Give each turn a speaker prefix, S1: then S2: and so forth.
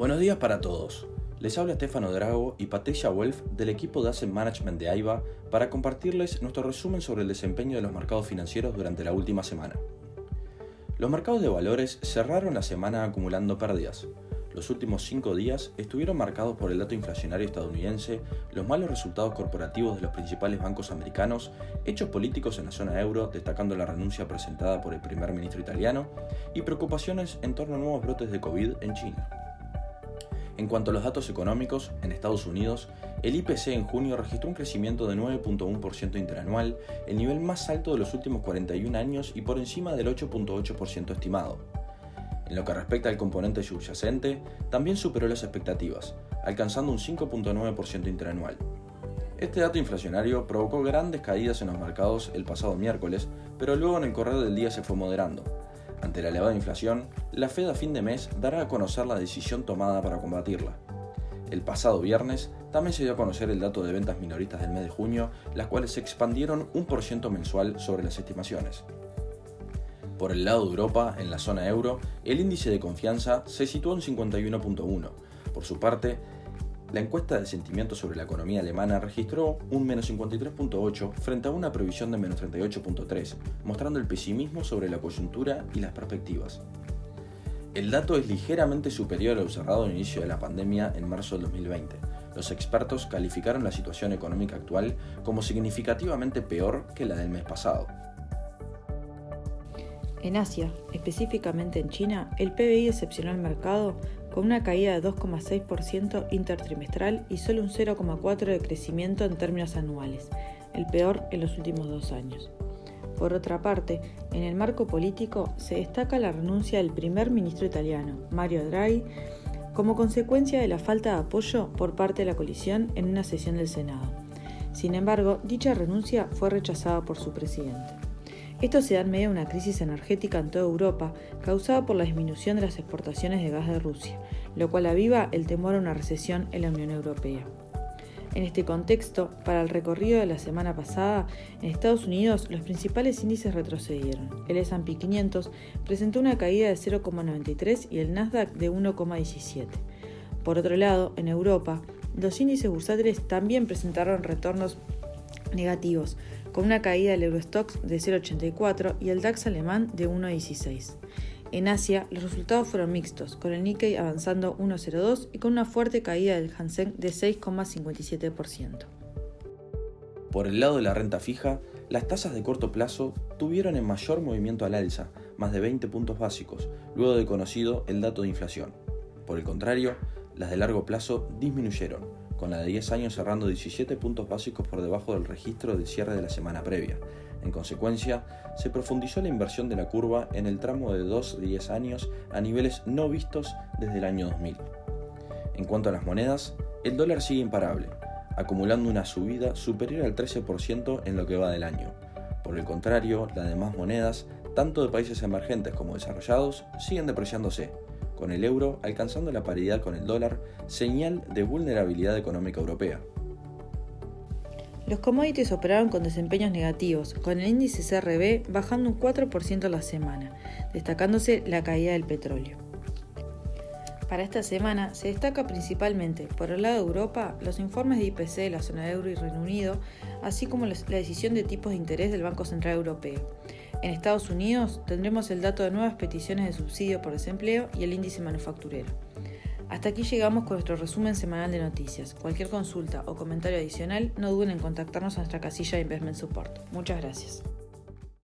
S1: Buenos días para todos. Les habla Stefano Drago y Patricia Wolf del equipo de Asset Management de AIBA para compartirles nuestro resumen sobre el desempeño de los mercados financieros durante la última semana. Los mercados de valores cerraron la semana acumulando pérdidas. Los últimos cinco días estuvieron marcados por el dato inflacionario estadounidense, los malos resultados corporativos de los principales bancos americanos, hechos políticos en la zona euro, destacando la renuncia presentada por el primer ministro italiano, y preocupaciones en torno a nuevos brotes de COVID en China. En cuanto a los datos económicos, en Estados Unidos, el IPC en junio registró un crecimiento de 9.1% interanual, el nivel más alto de los últimos 41 años y por encima del 8.8% estimado. En lo que respecta al componente subyacente, también superó las expectativas, alcanzando un 5.9% interanual. Este dato inflacionario provocó grandes caídas en los mercados el pasado miércoles, pero luego en el correr del día se fue moderando. Ante la elevada inflación, la Fed a fin de mes dará a conocer la decisión tomada para combatirla. El pasado viernes también se dio a conocer el dato de ventas minoristas del mes de junio, las cuales se expandieron un por ciento mensual sobre las estimaciones. Por el lado de Europa, en la zona euro, el índice de confianza se situó en 51.1. Por su parte, la encuesta de sentimiento sobre la economía alemana registró un menos 53.8 frente a una previsión de menos 38.3, mostrando el pesimismo sobre la coyuntura y las perspectivas. El dato es ligeramente superior al observado al inicio de la pandemia en marzo del 2020. Los expertos calificaron la situación económica actual como significativamente peor que la del mes pasado.
S2: En Asia, específicamente en China, el PBI decepcionó al mercado con una caída de 2,6% intertrimestral y solo un 0,4% de crecimiento en términos anuales, el peor en los últimos dos años. Por otra parte, en el marco político se destaca la renuncia del primer ministro italiano, Mario Draghi, como consecuencia de la falta de apoyo por parte de la coalición en una sesión del Senado. Sin embargo, dicha renuncia fue rechazada por su presidente. Esto se da en medio de una crisis energética en toda Europa causada por la disminución de las exportaciones de gas de Rusia, lo cual aviva el temor a una recesión en la Unión Europea. En este contexto, para el recorrido de la semana pasada, en Estados Unidos los principales índices retrocedieron. El S&P 500 presentó una caída de 0,93 y el Nasdaq de 1,17. Por otro lado, en Europa, los índices bursátiles también presentaron retornos negativos, con una caída del Eurostox de 0,84 y el DAX alemán de 1,16. En Asia, los resultados fueron mixtos, con el Nikkei avanzando 1,02 y con una fuerte caída del Hansen de 6,57%.
S1: Por el lado de la renta fija, las tasas de corto plazo tuvieron el mayor movimiento al alza, más de 20 puntos básicos, luego de conocido el dato de inflación. Por el contrario, las de largo plazo disminuyeron, con la de 10 años cerrando 17 puntos básicos por debajo del registro del cierre de la semana previa. En consecuencia, se profundizó la inversión de la curva en el tramo de 2 a 10 años a niveles no vistos desde el año 2000. En cuanto a las monedas, el dólar sigue imparable, acumulando una subida superior al 13% en lo que va del año. Por el contrario, las demás monedas, tanto de países emergentes como desarrollados, siguen depreciándose, con el euro alcanzando la paridad con el dólar, señal de vulnerabilidad económica europea.
S2: Los commodities operaron con desempeños negativos, con el índice CRB bajando un 4% a la semana, destacándose la caída del petróleo. Para esta semana se destaca principalmente, por el lado de Europa, los informes de IPC de la zona euro y Reino Unido, así como la decisión de tipos de interés del Banco Central Europeo. En Estados Unidos tendremos el dato de nuevas peticiones de subsidio por desempleo y el índice manufacturero. Hasta aquí llegamos con nuestro resumen semanal de noticias. Cualquier consulta o comentario adicional, no duden en contactarnos a nuestra casilla de Investment Support. Muchas gracias.